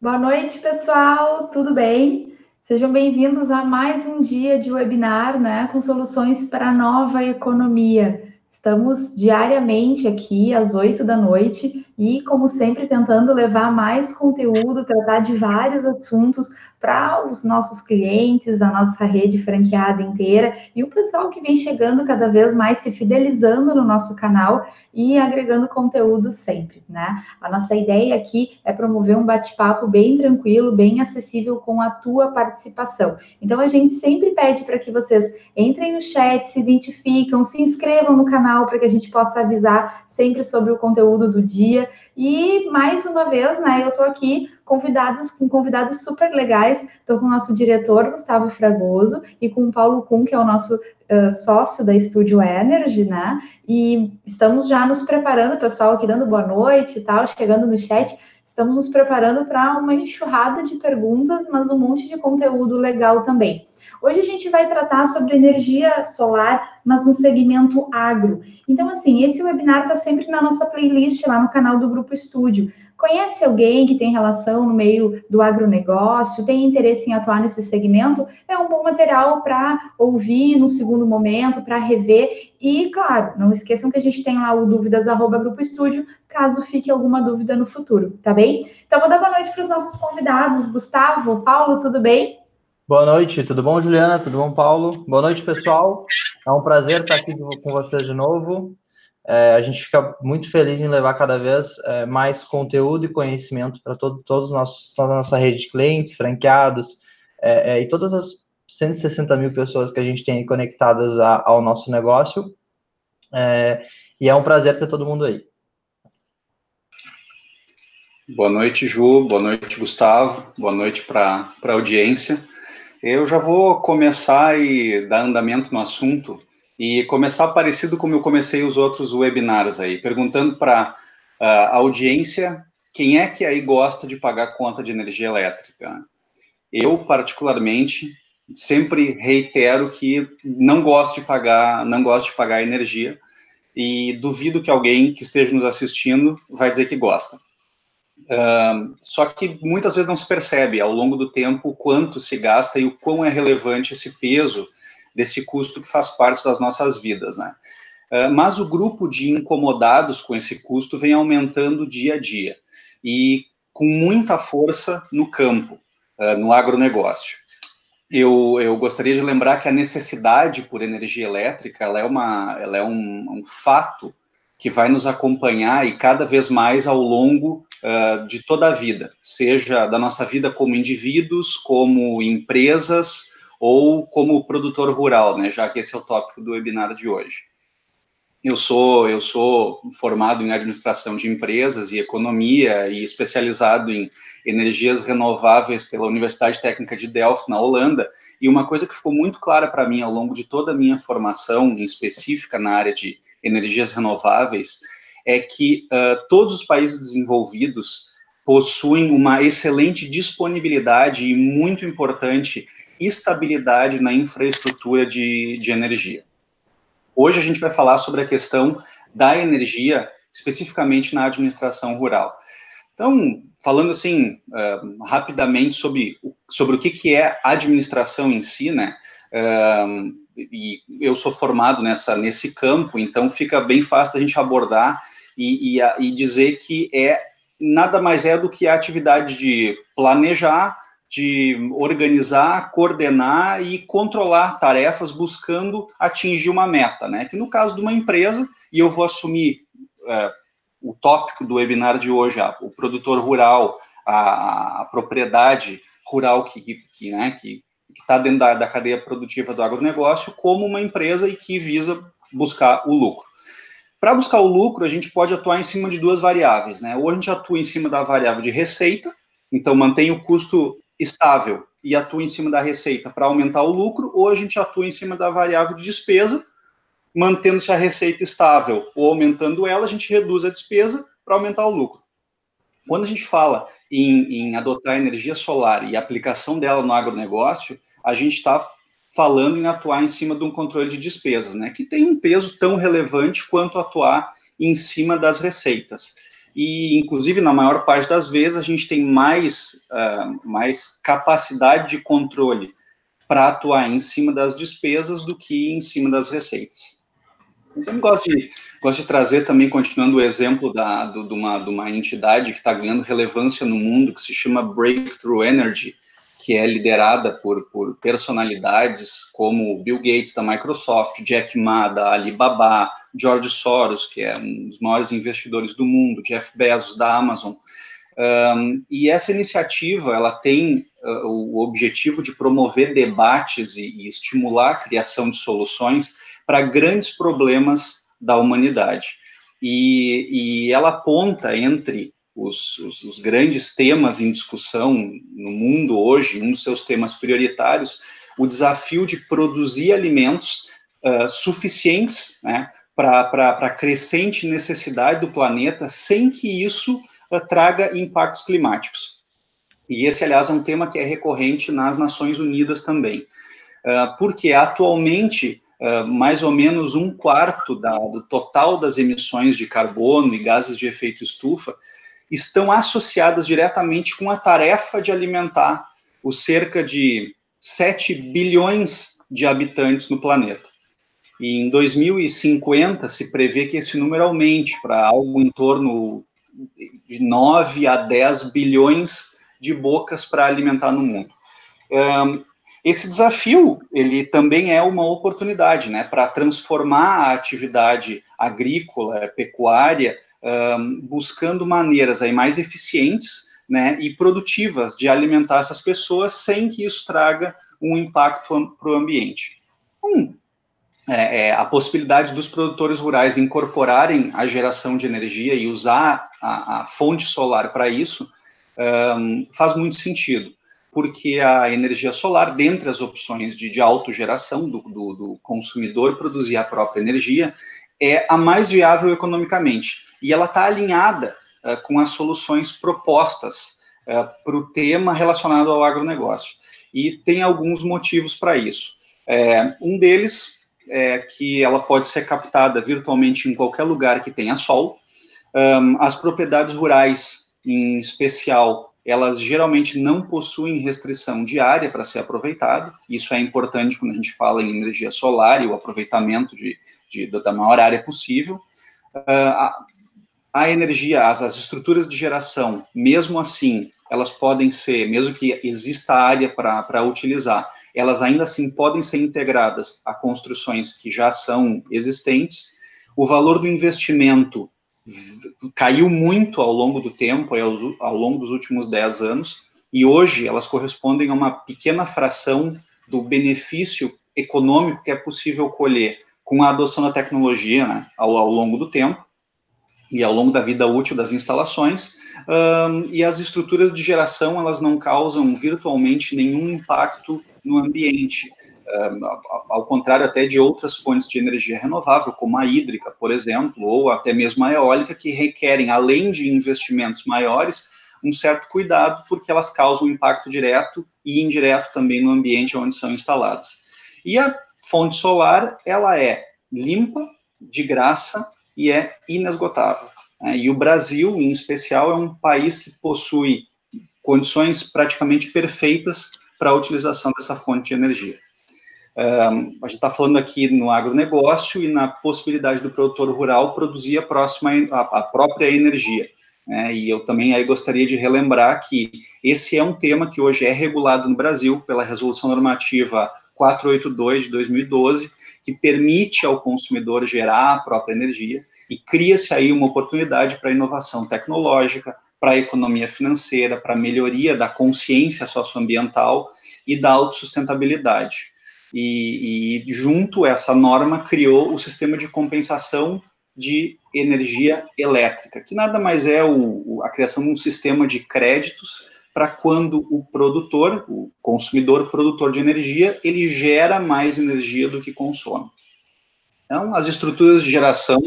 Boa noite, pessoal. Tudo bem? Sejam bem-vindos a mais um dia de webinar, né, com soluções para a nova economia. Estamos diariamente aqui às oito da noite e, como sempre, tentando levar mais conteúdo, tratar de vários assuntos para os nossos clientes, a nossa rede franqueada inteira e o pessoal que vem chegando cada vez mais se fidelizando no nosso canal e agregando conteúdo sempre, né? A nossa ideia aqui é promover um bate-papo bem tranquilo, bem acessível com a tua participação. Então a gente sempre pede para que vocês entrem no chat, se identificam, se inscrevam no canal para que a gente possa avisar sempre sobre o conteúdo do dia. E mais uma vez, né, eu estou aqui convidados com convidados super legais. Estou com o nosso diretor Gustavo Fragoso e com o Paulo Kuhn, que é o nosso uh, sócio da Studio Energy, né? E estamos já nos preparando, pessoal aqui dando boa noite e tal, chegando no chat. Estamos nos preparando para uma enxurrada de perguntas, mas um monte de conteúdo legal também. Hoje a gente vai tratar sobre energia solar, mas no segmento agro. Então, assim, esse webinar está sempre na nossa playlist lá no canal do Grupo Estúdio. Conhece alguém que tem relação no meio do agronegócio, tem interesse em atuar nesse segmento? É um bom material para ouvir no segundo momento, para rever. E, claro, não esqueçam que a gente tem lá o dúvidas arroba Grupo Estúdio, caso fique alguma dúvida no futuro, tá bem? Então, vou dar boa noite para os nossos convidados. Gustavo, Paulo, tudo bem? Boa noite, tudo bom, Juliana? Tudo bom, Paulo? Boa noite, pessoal. É um prazer estar aqui com vocês de novo. É, a gente fica muito feliz em levar cada vez é, mais conteúdo e conhecimento para todo, todos os nossos, toda a nossa rede de clientes, franqueados é, é e todas as 160 mil pessoas que a gente tem conectadas a, ao nosso negócio. É, e é um prazer ter todo mundo aí. Boa noite, Ju. Boa noite, Gustavo. Boa noite para a audiência. Eu já vou começar e dar andamento no assunto e começar parecido como eu comecei os outros webinars aí, perguntando para a audiência quem é que aí gosta de pagar conta de energia elétrica. Eu, particularmente, sempre reitero que não gosto de pagar, não gosto de pagar energia e duvido que alguém que esteja nos assistindo vai dizer que gosta. Uh, só que muitas vezes não se percebe ao longo do tempo o quanto se gasta e o quão é relevante esse peso desse custo que faz parte das nossas vidas, né? Uh, mas o grupo de incomodados com esse custo vem aumentando dia a dia e com muita força no campo, uh, no agronegócio. Eu, eu gostaria de lembrar que a necessidade por energia elétrica ela é, uma, ela é um, um fato que vai nos acompanhar e cada vez mais ao longo uh, de toda a vida, seja da nossa vida como indivíduos, como empresas, ou como produtor rural, né, já que esse é o tópico do webinar de hoje. Eu sou eu sou formado em administração de empresas e economia e especializado em energias renováveis pela Universidade Técnica de Delft na Holanda. E uma coisa que ficou muito clara para mim ao longo de toda a minha formação, em específica na área de energias renováveis, é que uh, todos os países desenvolvidos possuem uma excelente disponibilidade e muito importante estabilidade na infraestrutura de, de energia. Hoje a gente vai falar sobre a questão da energia, especificamente na administração rural. Então, falando assim, uh, rapidamente sobre, sobre o que, que é administração em si, né? Uh, e eu sou formado nessa, nesse campo, então fica bem fácil da gente abordar e, e, e dizer que é nada mais é do que a atividade de planejar, de organizar, coordenar e controlar tarefas buscando atingir uma meta, né? Que no caso de uma empresa, e eu vou assumir é, o tópico do webinar de hoje, o produtor rural, a, a propriedade rural que, que, né, que está dentro da, da cadeia produtiva do agronegócio, como uma empresa e que visa buscar o lucro. Para buscar o lucro, a gente pode atuar em cima de duas variáveis, né? Ou a gente atua em cima da variável de receita, então mantém o custo estável e atua em cima da receita para aumentar o lucro, ou a gente atua em cima da variável de despesa, mantendo-se a receita estável ou aumentando ela, a gente reduz a despesa para aumentar o lucro. Quando a gente fala em, em adotar energia solar e aplicação dela no agronegócio, a gente está falando em atuar em cima de um controle de despesas, né, que tem um peso tão relevante quanto atuar em cima das receitas. E, inclusive, na maior parte das vezes, a gente tem mais, uh, mais capacidade de controle para atuar em cima das despesas do que em cima das receitas. Eu gosto de, gosto de trazer também, continuando o exemplo da, do, de, uma, de uma entidade que está ganhando relevância no mundo, que se chama Breakthrough Energy, que é liderada por, por personalidades como Bill Gates da Microsoft, Jack Ma da Alibaba, George Soros, que é um dos maiores investidores do mundo, Jeff Bezos da Amazon. Um, e essa iniciativa ela tem uh, o objetivo de promover debates e, e estimular a criação de soluções para grandes problemas da humanidade. E, e ela aponta entre os, os, os, grandes temas em discussão no mundo hoje, um dos seus temas prioritários, o desafio de produzir alimentos uh, suficientes né, para a crescente necessidade do planeta, sem que isso uh, traga impactos climáticos. E esse, aliás, é um tema que é recorrente nas Nações Unidas também, uh, porque atualmente Uh, mais ou menos um quarto da, do total das emissões de carbono e gases de efeito estufa estão associadas diretamente com a tarefa de alimentar os cerca de 7 bilhões de habitantes no planeta. E em 2050 se prevê que esse número aumente para algo em torno de 9 a 10 bilhões de bocas para alimentar no mundo. Esse desafio, ele também é uma oportunidade, né, para transformar a atividade agrícola, pecuária, um, buscando maneiras aí mais eficientes, né, e produtivas de alimentar essas pessoas sem que isso traga um impacto para o ambiente. Um, é, é, a possibilidade dos produtores rurais incorporarem a geração de energia e usar a, a fonte solar para isso um, faz muito sentido, porque a energia solar, dentre as opções de, de autogeração do, do, do consumidor produzir a própria energia, é a mais viável economicamente. E ela está alinhada uh, com as soluções propostas uh, para o tema relacionado ao agronegócio. E tem alguns motivos para isso. É, um deles é, que ela pode ser captada virtualmente em qualquer lugar que tenha sol. Um, as propriedades rurais, em especial, elas geralmente não possuem restrição de área para ser aproveitado. Isso é importante quando a gente fala em energia solar e o aproveitamento de, de da maior área possível. Uh, a, a, energia, as, as estruturas de geração, mesmo assim, elas podem ser, mesmo que exista área para utilizar, elas ainda assim podem ser integradas a construções que já são existentes. O valor do investimento caiu muito ao longo do tempo, ao longo dos últimos 10 anos, e hoje elas correspondem a uma pequena fração do benefício econômico que é possível colher com a adoção da tecnologia né, ao, ao longo do tempo e ao longo da vida útil das instalações, um, e as estruturas de geração elas não causam virtualmente nenhum impacto no ambiente, um, ao contrário até de outras fontes de energia renovável, como a hídrica, por exemplo, ou até mesmo a eólica, que requerem, além de investimentos maiores, um certo cuidado, porque elas causam impacto direto e indireto também no ambiente onde são instaladas. E a fonte solar, ela é limpa, de graça e é inesgotável. Né? E o Brasil, em especial, é um país que possui condições praticamente perfeitas para a utilização dessa fonte de energia. A gente está falando aqui no agronegócio e na possibilidade do produtor rural produzir a, próxima, a, a própria energia. Né? E eu também aí gostaria de relembrar que esse é um tema que hoje é regulado no Brasil pela Resolução Normativa 482 de 2012, que permite ao consumidor gerar a própria energia e cria-se aí uma oportunidade para inovação tecnológica, para a economia financeira, para a melhoria da consciência socioambiental e da autossustentabilidade. E, e junto essa norma criou o sistema de compensação de energia elétrica, que nada mais é o, a criação de um sistema de créditos para quando o produtor, o consumidor produtor de energia, ele gera mais energia do que consome. Então, as estruturas de geração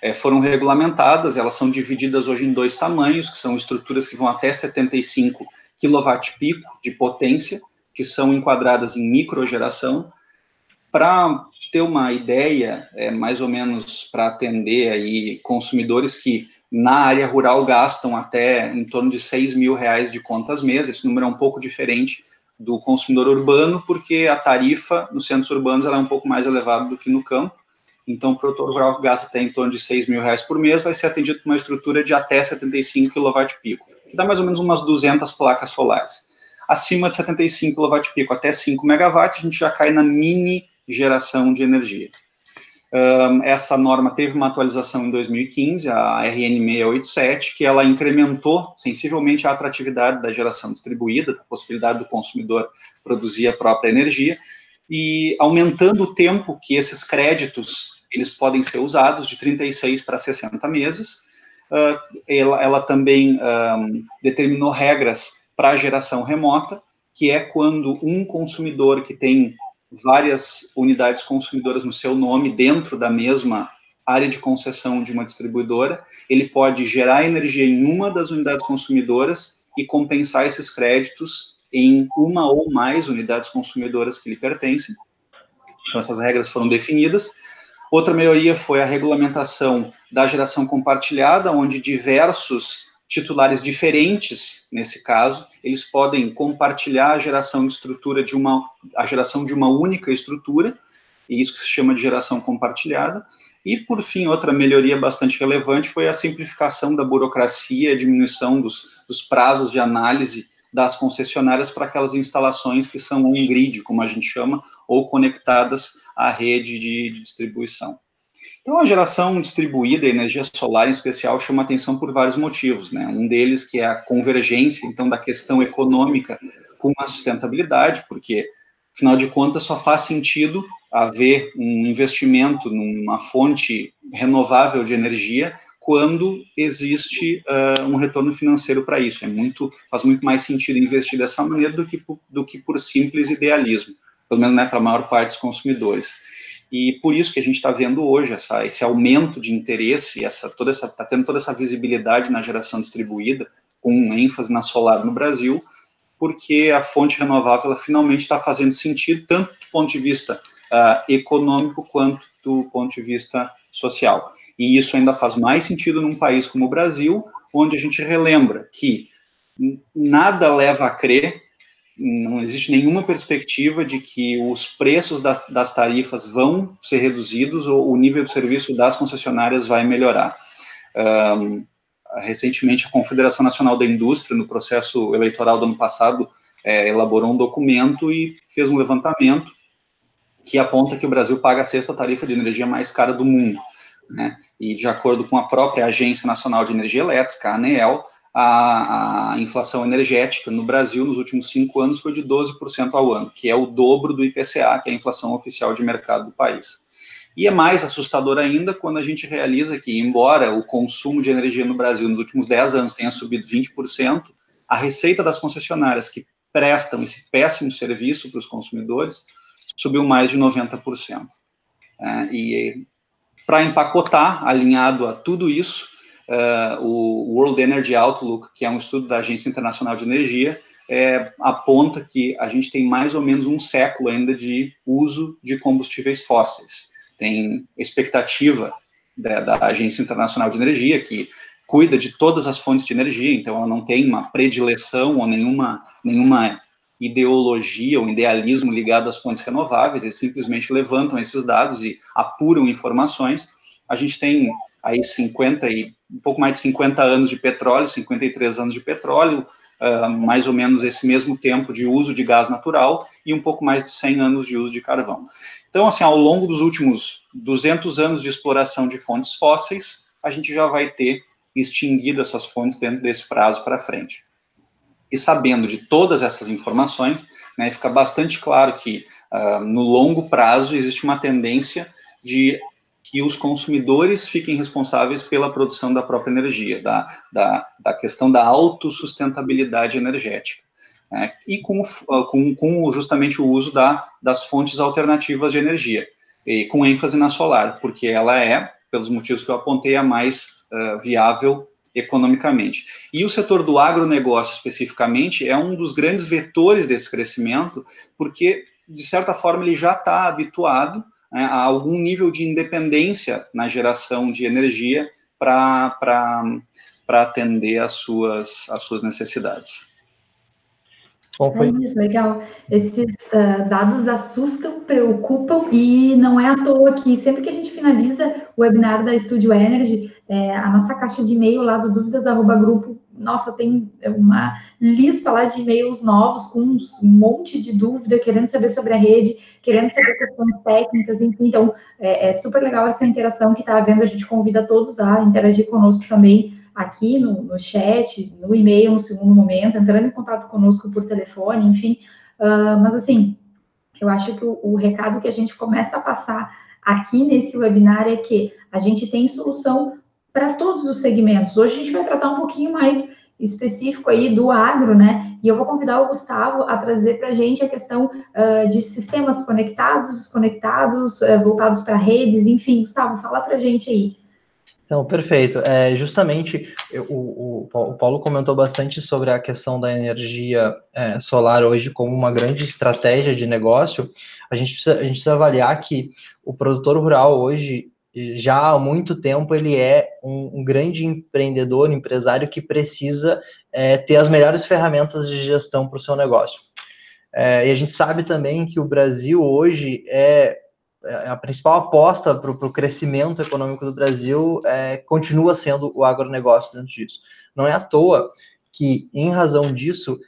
é, foram regulamentadas, elas são divididas hoje em dois tamanhos, que são estruturas que vão até 75 kW-pico de potência, que são enquadradas em microgeração. Para ter uma ideia, é, mais ou menos para atender aí consumidores que na área rural gastam até em torno de 6 mil reais de contas mês, esse número é um pouco diferente do consumidor urbano, porque a tarifa nos centros urbanos é um pouco mais elevada do que no campo, então o produtor rural que gasta até em torno de 6 mil reais por mês vai ser atendido por uma estrutura de até 75 kW pico, que dá mais ou menos umas 200 placas solares. Acima de 75 kW pico até 5 MW, a gente já cai na mini geração de energia. Um, essa norma teve uma atualização em 2015, a RN 687, que ela incrementou sensivelmente a atratividade da geração distribuída, a possibilidade do consumidor produzir a própria energia, e aumentando o tempo que esses créditos eles podem ser usados, de 36 para 60 meses. Uh, ela, ela, também um, determinou regras para a geração remota, que é quando um consumidor que tem várias unidades consumidoras no seu nome dentro da mesma área de concessão de uma distribuidora, ele pode gerar energia em uma das unidades consumidoras e compensar esses créditos em uma ou mais unidades consumidoras que lhe pertencem. Então, essas regras foram definidas. Outra melhoria foi a regulamentação da geração compartilhada, onde diversos titulares diferentes, nesse caso, eles podem compartilhar a geração de estrutura de uma, a geração de uma única estrutura, e isso que se chama de geração compartilhada. E, por fim, outra melhoria bastante relevante foi a simplificação da burocracia, a diminuição dos, dos prazos de análise das concessionárias para aquelas instalações que são um grid, como a gente chama, ou conectadas à rede de, de distribuição. Então, a geração distribuída, a energia solar em especial, chama atenção por vários motivos, né? Um deles que é a convergência, então, da questão econômica com a sustentabilidade, porque, afinal de contas, só faz sentido haver um investimento numa fonte renovável de energia quando existe uh, um retorno financeiro para isso. É muito, faz muito mais sentido investir dessa maneira do que, do que por simples idealismo, pelo menos né, para a maior parte dos consumidores. E por isso que a gente está vendo hoje essa, esse aumento de interesse, essa toda essa está tendo toda essa visibilidade na geração distribuída, com ênfase na solar no Brasil, porque a fonte renovável finalmente está fazendo sentido tanto do ponto de vista uh, econômico quanto do ponto de vista social. E isso ainda faz mais sentido num país como o Brasil, onde a gente relembra que nada leva a crer não existe nenhuma perspectiva de que os preços das, das tarifas vão ser reduzidos ou o nível de serviço das concessionárias vai melhorar. Um, recentemente, a Confederação Nacional da Indústria, no processo eleitoral do ano passado, é, elaborou um documento e fez um levantamento que aponta que o Brasil paga a sexta tarifa de energia mais cara do mundo. Né? E, de acordo com a própria Agência Nacional de Energia Elétrica, a ANEEL, a, a, inflação energética no Brasil nos últimos cinco anos foi de 12% ao ano, que é o dobro do IPCA, que é a inflação oficial de mercado do país. E é mais assustador ainda quando a gente realiza que, embora o consumo de energia no Brasil nos últimos 10 anos tenha subido 20%, a receita das concessionárias que prestam esse péssimo serviço para os consumidores subiu mais de 90%. É, e para empacotar, alinhado a tudo isso, uh, o World Energy Outlook, que é um estudo da Agência Internacional de Energia, é, aponta que a gente tem mais ou menos um século ainda de uso de combustíveis fósseis. Tem expectativa da, da Agência Internacional de Energia, que cuida de todas as fontes de energia, então ela não tem uma predileção ou nenhuma, nenhuma ideologia ou idealismo ligado às fontes renováveis, eles simplesmente levantam esses dados e apuram informações. A gente tem aí 50 e um pouco mais de 50 anos de petróleo, 53 anos de petróleo, uh, mais ou menos esse mesmo tempo de uso de gás natural e um pouco mais de 100 anos de uso de carvão. Então, assim, ao longo dos últimos 200 anos de exploração de fontes fósseis, a gente já vai ter extinguido essas fontes dentro desse prazo para frente. E sabendo de todas essas informações, né, fica bastante claro que uh, no longo prazo existe uma tendência de que os consumidores fiquem responsáveis pela produção da própria energia, da, da, da questão da autossustentabilidade energética. Né, e com, com, com, justamente o uso da, das fontes alternativas de energia, e com ênfase na solar, porque ela é, pelos motivos que eu apontei, a mais uh, viável economicamente. E o setor do agronegócio, especificamente, é um dos grandes vetores desse crescimento, porque, de certa forma, ele já está habituado né, a algum nível de independência na geração de energia para atender às suas, às suas necessidades. Bom, foi... É isso, legal. Esses uh, dados assustam, preocupam e não é à toa que sempre que a gente finaliza o webinar da Studio Energy, é, a nossa caixa de e-mail lá do dúvidas@grupo, nossa, tem uma lista lá de e-mails novos com um monte de dúvida, querendo saber sobre a rede, querendo saber questões técnicas, enfim. Então, é, é super legal essa interação que está havendo. A gente convida todos a interagir conosco também aqui no, no chat, no e-mail no segundo momento, entrando em contato conosco por telefone, enfim. Uh, mas assim, eu acho que o, o recado que a gente começa a passar aqui nesse webinar é que a gente tem solução para todos os segmentos. Hoje a gente vai tratar um pouquinho mais específico aí do agro, né? E eu vou convidar o Gustavo a trazer para a gente a questão uh, de sistemas conectados, desconectados, uh, voltados para redes, enfim. Gustavo, fala para a gente aí. Então, perfeito. É, justamente, eu, o, o, Paulo comentou bastante sobre a questão da energia é, solar hoje como uma grande estratégia de negócio. A gente, precisa, a gente precisa avaliar que o produtor rural hoje, já há muito tempo, ele é um, um grande empreendedor, empresário que precisa é, ter as melhores ferramentas de gestão para o seu negócio. É, e a gente sabe também que o Brasil hoje é a principal aposta para o crescimento econômico do Brasil é, continua sendo o agronegócio dentro disso. Não é à toa que, em razão disso,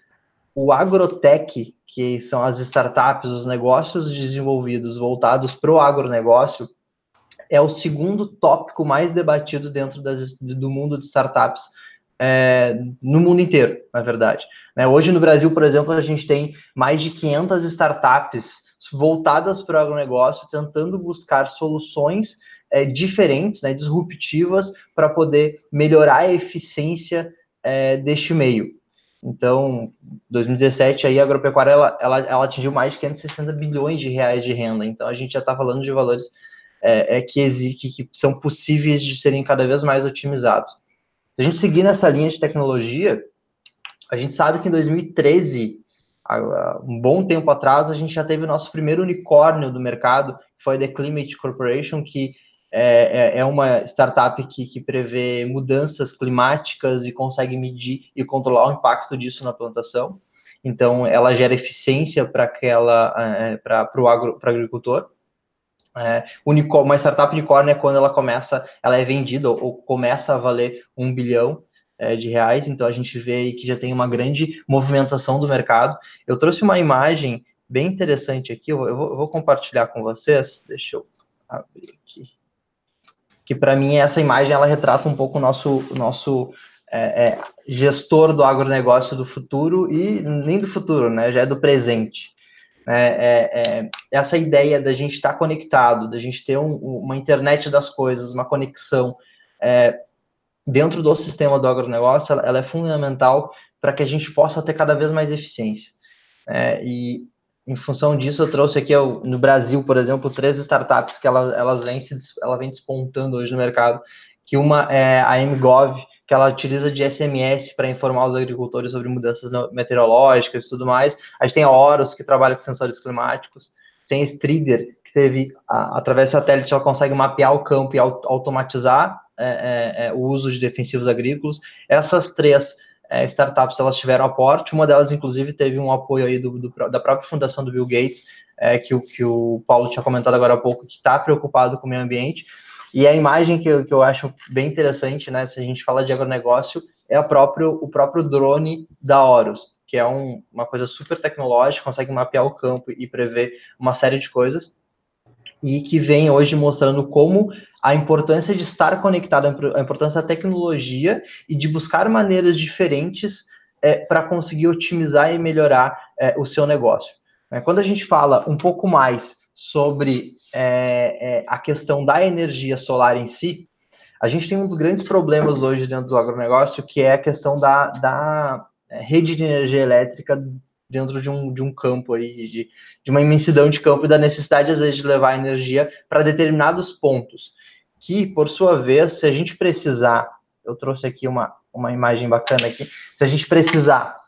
o agrotech, que são as startups, os negócios desenvolvidos voltados para o agronegócio, é o segundo tópico mais debatido dentro das, do mundo de startups é, no mundo inteiro, na verdade. Né? Hoje no Brasil, por exemplo, a gente tem mais de 500 startups voltadas para o agronegócio, tentando buscar soluções é, diferentes, né, disruptivas, para poder melhorar a eficiência é, deste meio. Então, 2017, aí, a agropecuária ela, ela, ela, atingiu mais de 560 bilhões de reais de renda. Então, a gente já está falando de valores é, é que, que, que são possíveis de serem cada vez mais otimizados. A gente seguir nessa linha de tecnologia, a gente sabe que em 2013 um bom tempo atrás, a gente já teve o nosso primeiro unicórnio do mercado, que foi a The Climate Corporation, que é, é, é uma startup que, que prevê mudanças climáticas e consegue medir e controlar o impacto disso na plantação. Então, ela gera eficiência para aquela é, para o agricultor. É, uma startup unicórnio é quando ela começa, ela é vendida ou, começa a valer um bilhão é, de reais, então a gente vê aí que já tem uma grande movimentação do mercado. Eu trouxe uma imagem bem interessante aqui, eu vou, eu vou compartilhar com vocês, deixa eu abrir aqui. Que para mim essa imagem ela retrata um pouco o nosso, nosso é, é, gestor do agronegócio do futuro e nem do futuro, né? Já é do presente. É, é, é essa ideia da gente estar tá conectado, da gente ter um, uma internet das coisas, uma conexão, é, dentro do sistema do agronegócio, ela, ela é fundamental para que a gente possa ter cada vez mais eficiência. É, e em função disso, eu trouxe aqui no Brasil, por exemplo, três startups que elas, elas vêm se, ela vem despontando hoje no mercado, que uma é a MGov, que ela utiliza de SMS para informar os agricultores sobre mudanças meteorológicas e tudo mais. A gente tem a Horus, que trabalha com sensores climáticos. Tem Strider, que teve, através do satélite, ela consegue mapear o campo e automatizar é, é, é, o uso de defensivos agrícolas. Essas três é, startups elas tiveram aporte, uma delas inclusive teve um apoio aí do, do da própria fundação do Bill Gates, é, que, que o Paulo tinha comentado agora há pouco, que está preocupado com o meio ambiente. E a imagem que eu, que eu acho bem interessante, né, se a gente fala de agronegócio, é a próprio, o próprio drone da Horus, que é um, uma coisa super tecnológica, consegue mapear o campo e prever uma série de coisas, e que vem hoje mostrando como a importância de estar conectado, a importância da tecnologia e de buscar maneiras diferentes é, para conseguir otimizar e melhorar é, o seu negócio. É, quando a gente fala um pouco mais sobre é, é, a questão da energia solar em si, a gente tem um dos grandes problemas hoje dentro do agronegócio, que é a questão da, da é, rede de energia elétrica dentro de um, de um campo aí, de, de uma imensidão de campo e da necessidade, às vezes, de levar energia para determinados pontos. Que, por sua vez, se a gente precisar, eu trouxe aqui uma, uma imagem bacana aqui, se a gente precisar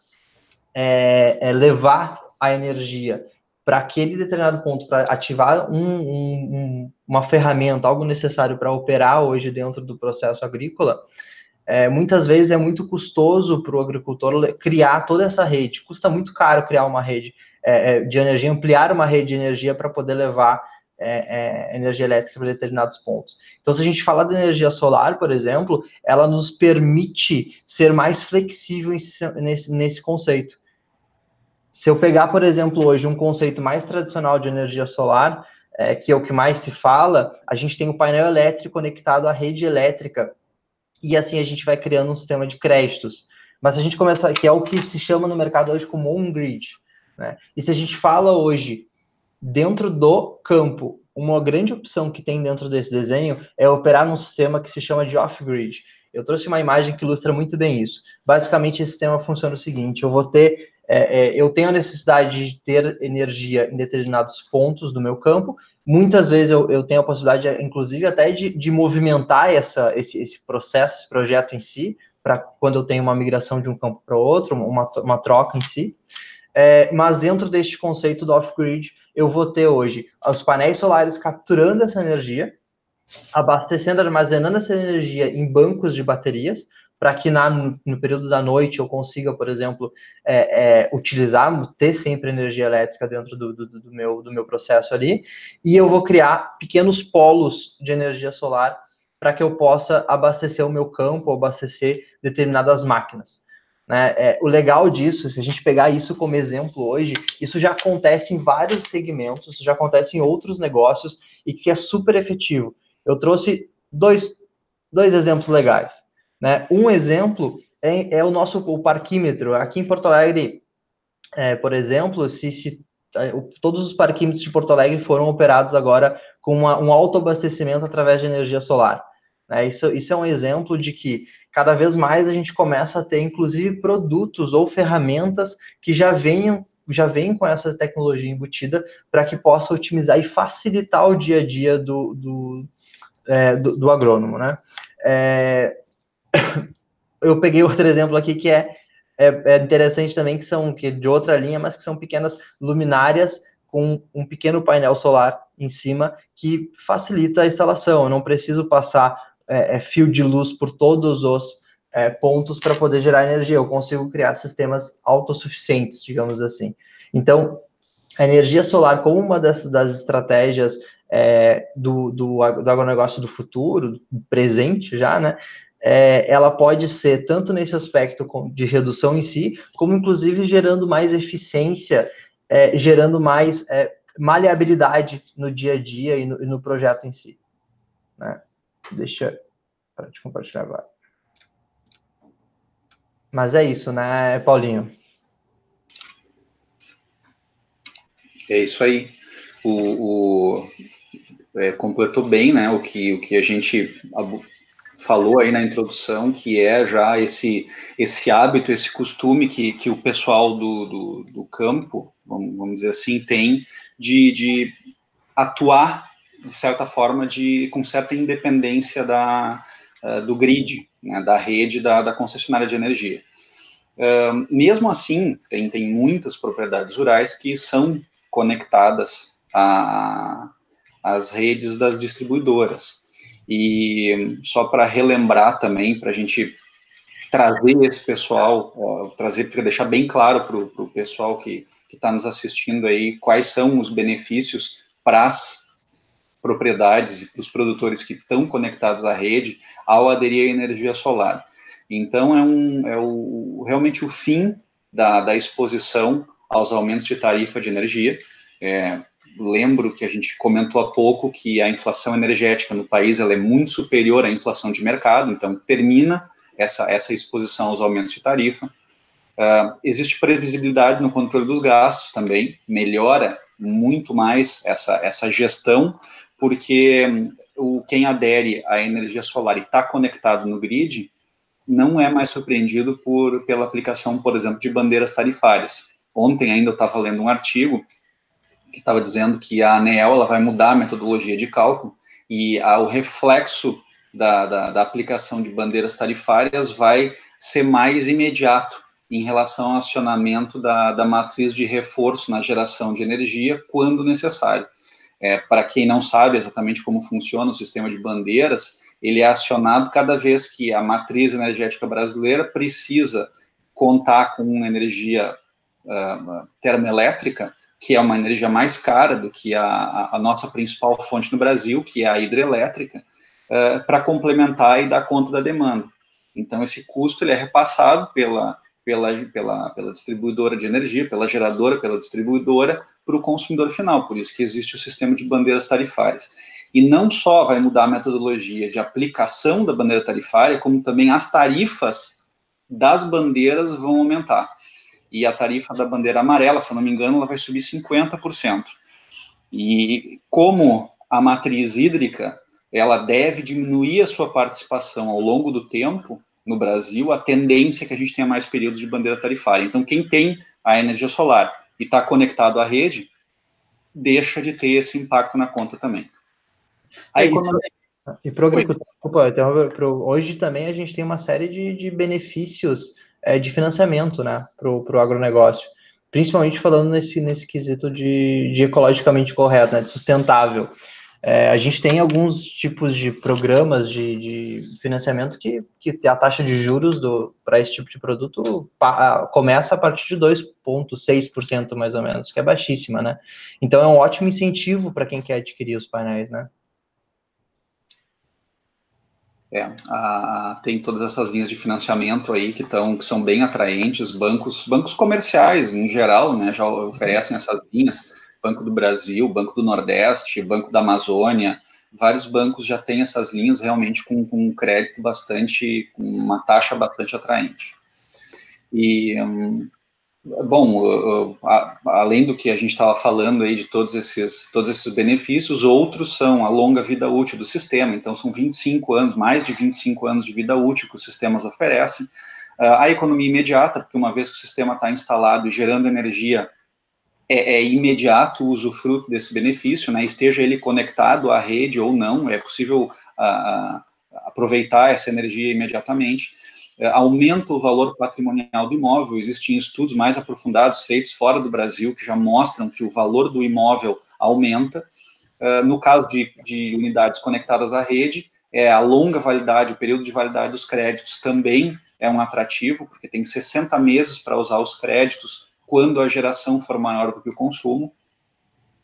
é, é levar a energia para aquele determinado ponto, para ativar um, um, uma ferramenta, algo necessário para operar hoje dentro do processo agrícola, é, muitas vezes é muito custoso para o agricultor criar toda essa rede. Custa muito caro criar uma rede é, é de energia, ampliar uma rede de energia para poder levar é, é, energia elétrica para determinados pontos. Então, se a gente falar de energia solar, por exemplo, ela nos permite ser mais flexível nesse, nesse conceito. Se eu pegar, por exemplo, hoje um conceito mais tradicional de energia solar, é, que é o que mais se fala, a gente tem o painel elétrico conectado à rede elétrica, e assim a gente vai criando um sistema de créditos. Mas se a gente começar, que é o que se chama no mercado hoje como on-grid, né? E se a gente fala hoje, dentro do campo, uma grande opção que tem dentro desse desenho é operar num sistema que se chama de off-grid. Eu trouxe uma imagem que ilustra muito bem isso. Basicamente, esse sistema funciona o seguinte: eu vou ter é, é, eu tenho a necessidade de ter energia em determinados pontos do meu campo. Muitas vezes eu, eu tenho a possibilidade, inclusive, até de, de movimentar essa, esse, esse processo, esse projeto em si, para quando eu tenho uma migração de um campo para outro, uma, uma troca em si. É, mas dentro deste conceito do off-grid, eu vou ter hoje os painéis solares capturando essa energia, abastecendo, armazenando essa energia em bancos de baterias, para que na, no período da noite eu consiga, por exemplo, é, é, utilizar, ter sempre energia elétrica dentro do, do, do, meu, do meu processo ali, e eu vou criar pequenos polos de energia solar para que eu possa abastecer o meu campo, abastecer determinadas máquinas. Né? É, o legal disso, se a gente pegar isso como exemplo hoje, isso já acontece em vários segmentos, já acontece em outros negócios e que é super efetivo. Eu trouxe dois, dois exemplos legais. Né? Um exemplo é, é o nosso o parquímetro. Aqui em Porto Alegre, é, por exemplo, se, se, é, todos os parquímetros de Porto Alegre foram operados agora com uma, um autoabastecimento através de energia solar. Né? Isso, isso é um exemplo de que cada vez mais a gente começa a ter, inclusive, produtos ou ferramentas que já venham já vem com essa tecnologia embutida para que possa otimizar e facilitar o dia a dia do, do, é, do, do agrônomo, né? É, eu peguei outro exemplo aqui que é, é, é, interessante também, que são que de outra linha, mas que são pequenas luminárias com um pequeno painel solar em cima que facilita a instalação. Eu não preciso passar é, é fio de luz por todos os é, pontos para poder gerar energia. Eu consigo criar sistemas autossuficientes, digamos assim. Então, a energia solar como uma das, das estratégias é, do, do, do agronegócio do futuro, presente já, né? é, ela pode ser tanto nesse aspecto de redução em si, como inclusive gerando mais eficiência, é, gerando mais é, maleabilidade no dia a dia e no, e no projeto em si. Né? Deixa eu te compartilhar agora. Mas é isso, né, Paulinho? É isso aí. O, o é, completou bem, né, o que, o que a gente falou aí na introdução, que é já esse, esse hábito, esse costume que, que o pessoal do, do, do campo, vamos, vamos, dizer assim, tem de, de atuar, de certa forma, de, com certa independência da, uh, do grid, né, da rede da, da concessionária de energia. Uh, mesmo assim, tem, tem muitas propriedades rurais que são conectadas às redes das distribuidoras. E só para relembrar também, para a gente trazer esse pessoal, ó, trazer para deixar bem claro para o pessoal que está nos assistindo aí quais são os benefícios para as propriedades e para os produtores que estão conectados à rede ao aderir à energia solar. Então é, um, é o, realmente o fim da, da exposição aos aumentos de tarifa de energia. É, lembro que a gente comentou há pouco que a inflação energética no país ela é muito superior à inflação de mercado, então termina essa, essa exposição aos aumentos de tarifa. Uh, existe previsibilidade no controle dos gastos também, melhora muito mais essa, essa gestão, porque um, o, quem adere à energia solar e está conectado no grid não é mais surpreendido por, pela aplicação, por exemplo, de bandeiras tarifárias. Ontem ainda eu estava lendo um artigo que estava dizendo que a ANEEL ela vai mudar a metodologia de cálculo e a, o reflexo da, da, da, aplicação de bandeiras tarifárias vai ser mais imediato. em relação ao acionamento da, da matriz de reforço na geração de energia quando necessário. É, Para quem não sabe exatamente como funciona o sistema de bandeiras, ele é acionado cada vez que a matriz energética brasileira precisa contar com uma energia uh, termoelétrica, que é uma energia mais cara do que a, a nossa principal fonte no Brasil, que é a hidrelétrica, uh, para complementar e dar conta da demanda. Então, esse custo ele é repassado pela, pela, pela, pela distribuidora de energia, pela geradora, pela distribuidora, para o consumidor final. Por isso que existe o sistema de bandeiras tarifárias. E não só vai mudar a metodologia de aplicação da bandeira tarifária, como também as tarifas das bandeiras vão aumentar. E a tarifa da bandeira amarela, se eu não me engano, ela vai subir 50%. E como a matriz hídrica, ela deve diminuir a sua participação ao longo do tempo, no Brasil, a tendência é que a gente tenha mais períodos de bandeira tarifária. Então, quem tem a energia solar e está conectado à rede, deixa de ter esse impacto na conta também. A economia... E para o hoje também a gente tem uma série de, de benefícios é, de financiamento né, para o agronegócio, principalmente falando nesse, nesse quesito de, de ecologicamente correto, né, de sustentável. É, a gente tem alguns tipos de programas de, de financiamento que, que a taxa de juros para esse tipo de produto pa, começa a partir de 2,6% mais ou menos, que é baixíssima, né? Então é um ótimo incentivo para quem quer adquirir os painéis, né? É, a, tem todas essas linhas de financiamento aí que, tão, que são bem atraentes, bancos, bancos comerciais em geral, né, já oferecem essas linhas, Banco do Brasil, Banco do Nordeste, Banco da Amazônia, vários bancos já têm essas linhas realmente com, com um crédito bastante, com uma taxa bastante atraente. E, hum, Bom, além do que a gente estava falando aí de todos esses, todos esses benefícios, outros são a longa vida útil do sistema, então são 25 anos, mais de 25 anos de vida útil que os sistemas oferecem. A economia imediata, porque uma vez que o sistema está instalado e gerando energia, é, é, imediato o usufruto desse benefício, né? esteja ele conectado à rede ou não, é possível aproveitar essa energia imediatamente. É, aumenta o valor patrimonial do imóvel. Existem estudos mais aprofundados feitos fora do Brasil que já mostram que o valor do imóvel aumenta. É, no caso de, de unidades conectadas à rede, é, a longa validade, o período de validade dos créditos também é um atrativo, porque tem 60 meses para usar os créditos quando a geração for maior do que o consumo.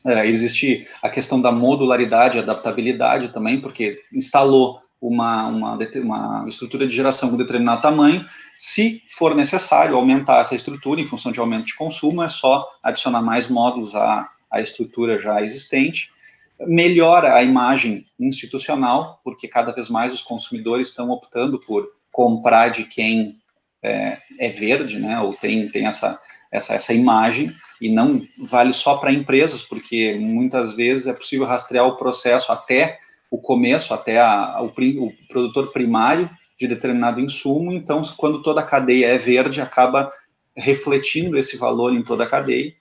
É, existe a questão da modularidade, adaptabilidade também, porque instalou uma, uma, uma estrutura de geração com determinado tamanho. Se for necessário aumentar essa estrutura em função de aumento de consumo, é só adicionar mais módulos à, à estrutura já existente. Melhora a imagem institucional, porque cada vez mais os consumidores estão optando por comprar de quem é, é verde, né, ou tem, tem essa, essa, essa imagem, e não vale só para empresas, porque muitas vezes é possível rastrear o processo até o começo até a, o, o, produtor primário de determinado insumo, então quando toda a cadeia é verde, acaba refletindo esse valor em toda a cadeia,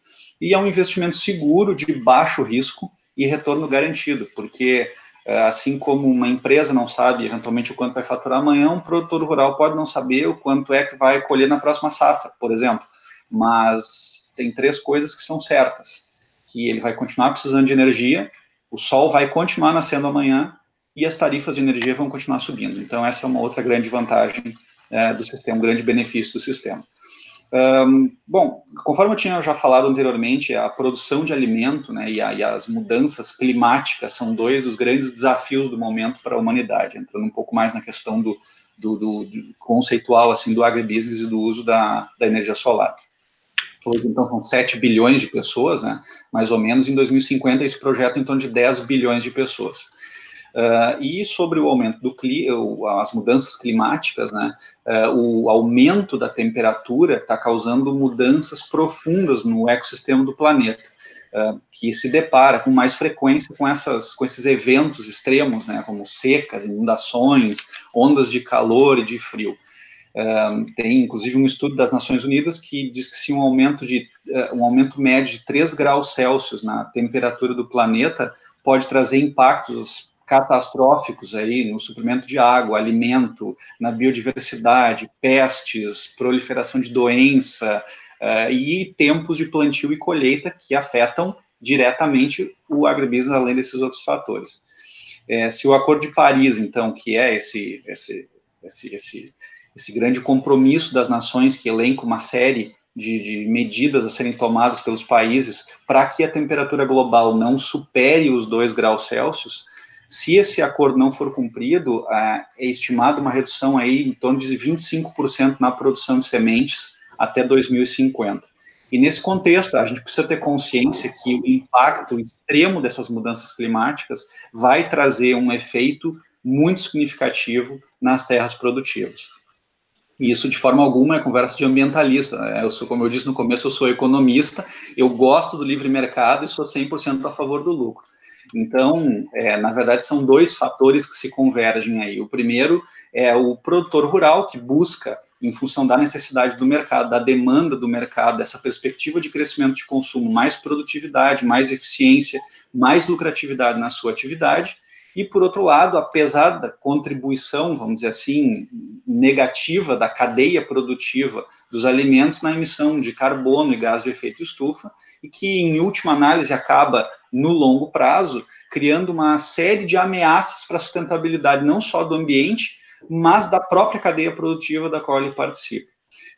e é um investimento seguro, de baixo risco e retorno garantido, porque eh, assim como uma empresa não sabe eventualmente o quanto vai faturar amanhã, um produtor rural pode não saber o quanto é que vai colher na próxima safra, por exemplo, mas tem três coisas que são certas, que ele vai continuar precisando de energia, o sol vai continuar nascendo amanhã e as tarifas de energia vão continuar subindo. Então, essa é uma outra grande vantagem é, do sistema, um grande benefício do sistema. Um, bom, conforme eu tinha já falado anteriormente, a produção de alimento né, e, a, e, as mudanças climáticas são dois dos grandes desafios do momento para a humanidade, entrando um pouco mais na questão do, do, do, do conceitual assim, do agribusiness e do uso da, da energia solar. Então, são 7 bilhões de pessoas, né? mais ou menos. Em 2050, esse projeto em torno de 10 bilhões de pessoas. Uh, e sobre o aumento do clima, as mudanças climáticas, né, uh, o aumento da temperatura está causando mudanças profundas no ecossistema do planeta, uh, que se depara com mais frequência com, essas, com esses eventos extremos, né, como secas, inundações, ondas de calor e de frio tem inclusive um estudo das Nações Unidas que diz que se um aumento de uh, um aumento médio de 3 graus Celsius na temperatura do planeta pode trazer impactos catastróficos aí no suprimento de água, alimento, na biodiversidade, pestes, proliferação de doença uh, e tempos de plantio e colheita que afetam diretamente o agribusiness, além desses outros fatores. É, se o Acordo de Paris, então, que é esse, esse, esse, esse, esse grande compromisso das nações que elenca uma série de, de, medidas a serem tomadas pelos países para que a temperatura global não supere os 2 graus Celsius, se esse acordo não for cumprido, é estimado uma redução aí em torno de 25% na produção de sementes até 2050. E nesse contexto, a gente precisa ter consciência que o impacto extremo dessas mudanças climáticas vai trazer um efeito muito significativo nas terras produtivas. E isso, de forma alguma, é conversa de ambientalista. Né? Eu sou, como eu disse no começo, eu sou economista, eu gosto do livre mercado e sou 100% a favor do lucro. Então, é, na verdade, são dois fatores que se convergem aí. O primeiro é o produtor rural, que busca, em função da necessidade do mercado, da demanda do mercado, dessa perspectiva de crescimento de consumo, mais produtividade, mais eficiência, mais lucratividade na sua atividade. E, por outro lado, apesar da contribuição, vamos dizer assim, negativa da cadeia produtiva dos alimentos na emissão de carbono e gás de efeito estufa, e que, em última análise, acaba, no longo prazo, criando uma série de ameaças para a sustentabilidade, não só do ambiente, mas da própria cadeia produtiva da qual ele participa.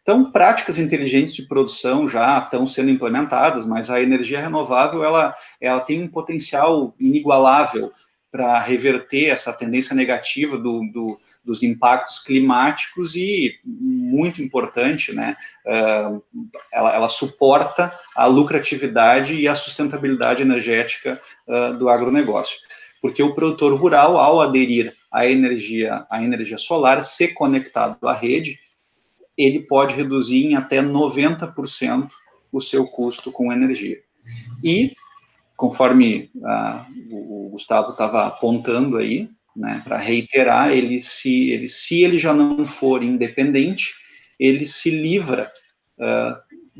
Então, práticas inteligentes de produção já estão sendo implementadas, mas a energia renovável ela, ela tem um potencial inigualável para reverter essa tendência negativa do, do, dos impactos climáticos e, muito importante, né, uh, ela, ela, suporta a lucratividade e a sustentabilidade energética uh, do agronegócio. Porque o produtor rural, ao aderir à energia, à energia solar, ser conectado à rede, ele pode reduzir em até 90% o seu custo com energia. E conforme ah, o, Gustavo estava apontando aí, né, para reiterar, ele se, ele, se ele já não for independente, ele se livra, uh,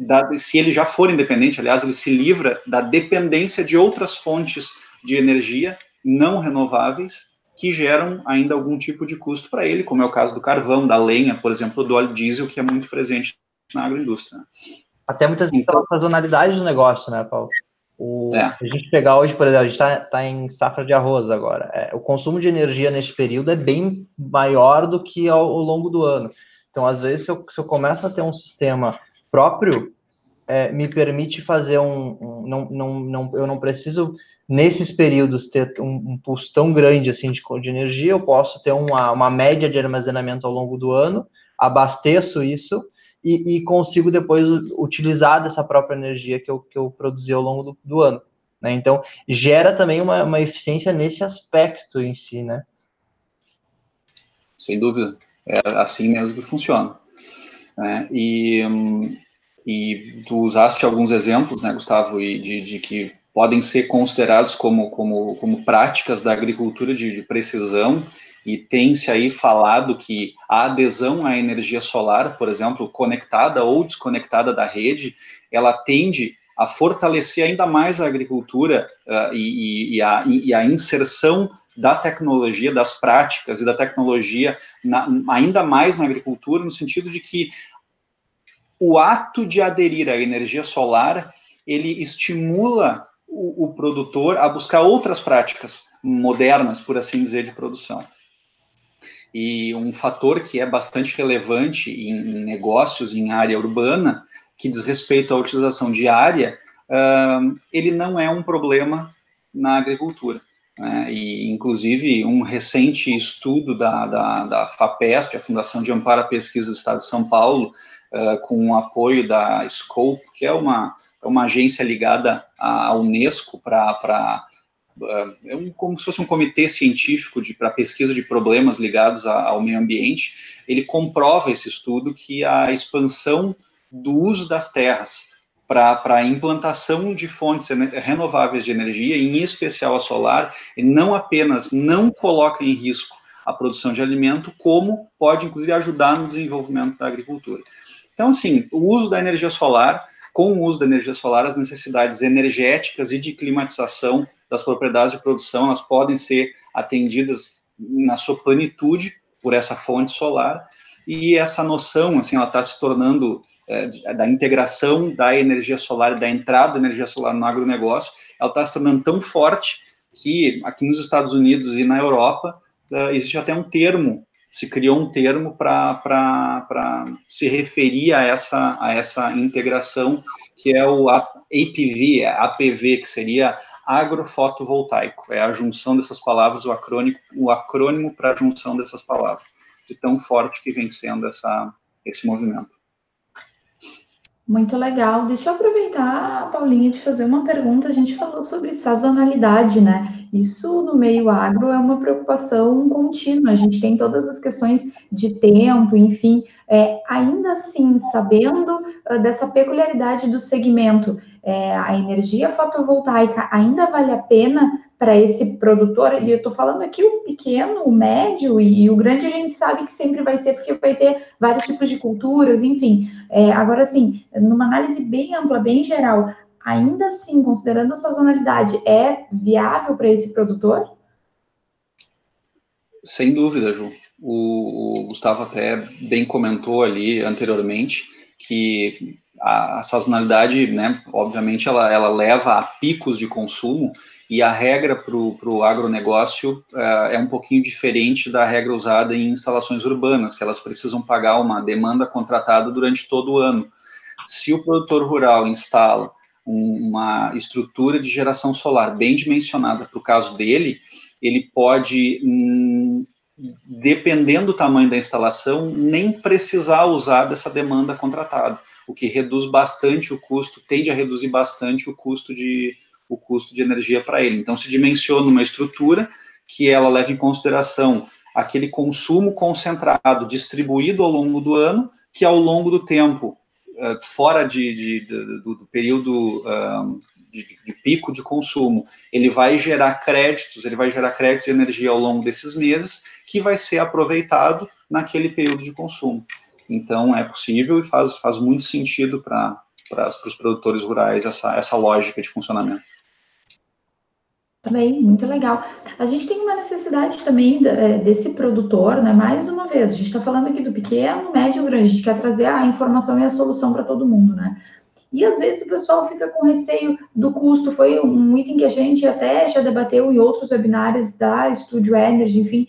da, se ele já for independente, aliás, ele se livra da dependência de outras fontes de energia não renováveis que geram ainda algum tipo de custo para ele, como é o caso do carvão, da lenha, por exemplo, do óleo diesel, que é muito presente na agroindústria. Até muitas vezes então, sazonalidade do negócio, né, Paulo? O, é. A gente pegar hoje, por exemplo, a gente está tá em safra de arroz agora. É, o consumo de energia neste período é bem maior do que ao, ao longo do ano. Então, às vezes, se eu, se eu começo a ter um sistema próprio, é, me permite fazer um, um, não, não, não, eu não preciso nesses períodos ter um, um pulso tão grande assim de, de energia, eu posso ter uma, uma média de armazenamento ao longo do ano, abasteço isso e, e, consigo depois utilizar dessa própria energia que eu, que eu produzi ao longo do, do ano. Né? Então, gera também uma, uma eficiência nesse aspecto em si, né? Sem dúvida. É assim mesmo que funciona. Né? E, e tu usaste alguns exemplos, né, Gustavo, de, de que podem ser considerados como, como, como práticas da agricultura de, de precisão e tem-se aí falado que a adesão à energia solar, por exemplo, conectada ou desconectada da rede, ela tende a fortalecer ainda mais a agricultura uh, e, e, a, e, a, inserção da tecnologia, das práticas e da tecnologia na, ainda mais na agricultura, no sentido de que o ato de aderir à energia solar, ele estimula o, o produtor a buscar outras práticas modernas, por assim dizer, de produção. E um fator que é bastante relevante em negócios em área urbana, que diz respeito à utilização de área, uh, ele não é um problema na agricultura. Né? E, inclusive, um recente estudo da, da, da, FAPESP, a Fundação de Amparo à Pesquisa do Estado de São Paulo, uh, com o apoio da Scope, que é uma, uma agência ligada à Unesco para é um, como se fosse um comitê científico para pesquisa de problemas ligados a, ao meio ambiente, ele comprova esse estudo que a expansão do uso das terras para a implantação de fontes renováveis de energia, em especial a solar, não apenas não coloca em risco a produção de alimento, como pode, inclusive, ajudar no desenvolvimento da agricultura. Então, assim, o uso da energia solar, com o uso da energia solar, as necessidades energéticas e de climatização das propriedades de produção, elas podem ser atendidas na sua plenitude por essa fonte solar, e essa noção, assim, ela está se tornando é, da integração da energia solar e da entrada da energia solar no agronegócio, ela está se tornando tão forte que aqui nos Estados Unidos e na Europa uh, existe até um termo, se criou um termo para se referir a essa, a essa integração, que é o APV, é APV, que seria agrofotovoltaico, é a junção dessas palavras, o acrônimo, o acrônimo para a junção dessas palavras, de tão forte que vem sendo essa, esse movimento. Muito legal. Deixa eu aproveitar, Paulinha, de fazer uma pergunta. A gente falou sobre sazonalidade, né? Isso no meio agro é uma preocupação contínua. A gente tem todas as questões de tempo, enfim. É, ainda assim, sabendo uh, dessa peculiaridade do segmento, é, a energia fotovoltaica ainda vale a pena para esse produtor, e eu estou falando aqui o pequeno, o médio e, e, o grande a gente sabe que sempre vai ser, porque vai ter vários tipos de culturas, enfim. É, agora, assim, numa análise bem ampla, bem geral, ainda assim, considerando a sazonalidade, é viável para esse produtor? Sem dúvida, Ju. O, o, Gustavo até bem comentou ali anteriormente que a, a sazonalidade, né, obviamente, ela, ela leva a picos de consumo e a regra para o agronegócio uh, é um pouquinho diferente da regra usada em instalações urbanas, que elas precisam pagar uma demanda contratada durante todo o ano. Se o produtor rural instala uma estrutura de geração solar bem dimensionada para o caso dele, ele pode, hum, dependendo do tamanho da instalação, nem precisar usar dessa demanda contratada, o que reduz bastante o custo, tende a reduzir bastante o custo de, o custo de energia para ele. Então, se dimensiona uma estrutura que ela leva em consideração aquele consumo concentrado distribuído ao longo do ano, que ao longo do tempo, eh, fora de, de, do, do, período de, de, pico de consumo, ele vai gerar créditos, ele vai gerar créditos de energia ao longo desses meses, que vai ser aproveitado naquele período de consumo. Então, é possível e faz, faz muito sentido para os produtores rurais essa, essa lógica de funcionamento. Também, muito legal. A gente tem uma necessidade também é, desse produtor, né? Mais uma vez, a gente está falando aqui do pequeno, médio, grande, a gente quer trazer a informação e a solução para todo mundo, né? E às vezes o pessoal fica com receio do custo. Foi um item que a gente até já debateu em outros webinários da Studio Energy, enfim,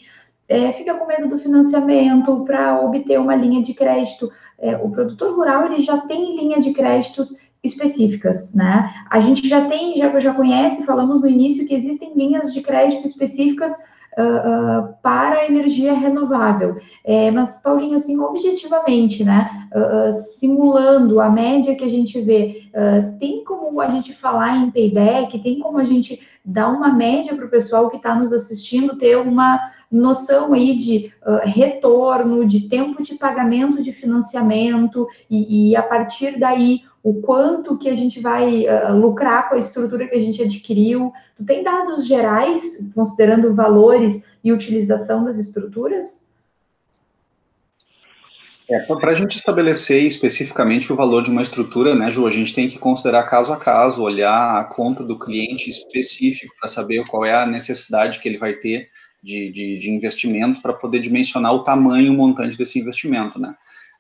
é, fica com medo do financiamento para obter uma linha de crédito. É, o produtor rural ele já tem linha de créditos específicas, né? A gente já tem, já, já conhece, falamos no início que existem linhas de crédito específicas uh, uh, para energia renovável. É, mas, Paulinho, assim, objetivamente, né? Uh, simulando a média que a gente vê, tem como a gente falar em payback, tem como a gente dar uma média para o pessoal que está nos assistindo ter uma noção aí de retorno, de tempo de pagamento de financiamento, e, e a partir daí o quanto que a gente vai uh, lucrar com a estrutura que a gente adquiriu. Tu tem dados gerais, considerando valores e utilização das estruturas? É, para a gente estabelecer especificamente o valor de uma estrutura, né, Ju, a gente tem que considerar caso a caso, olhar a conta do cliente específico para saber qual é a necessidade que ele vai ter de, de, de investimento para poder dimensionar o tamanho o montante desse investimento, né.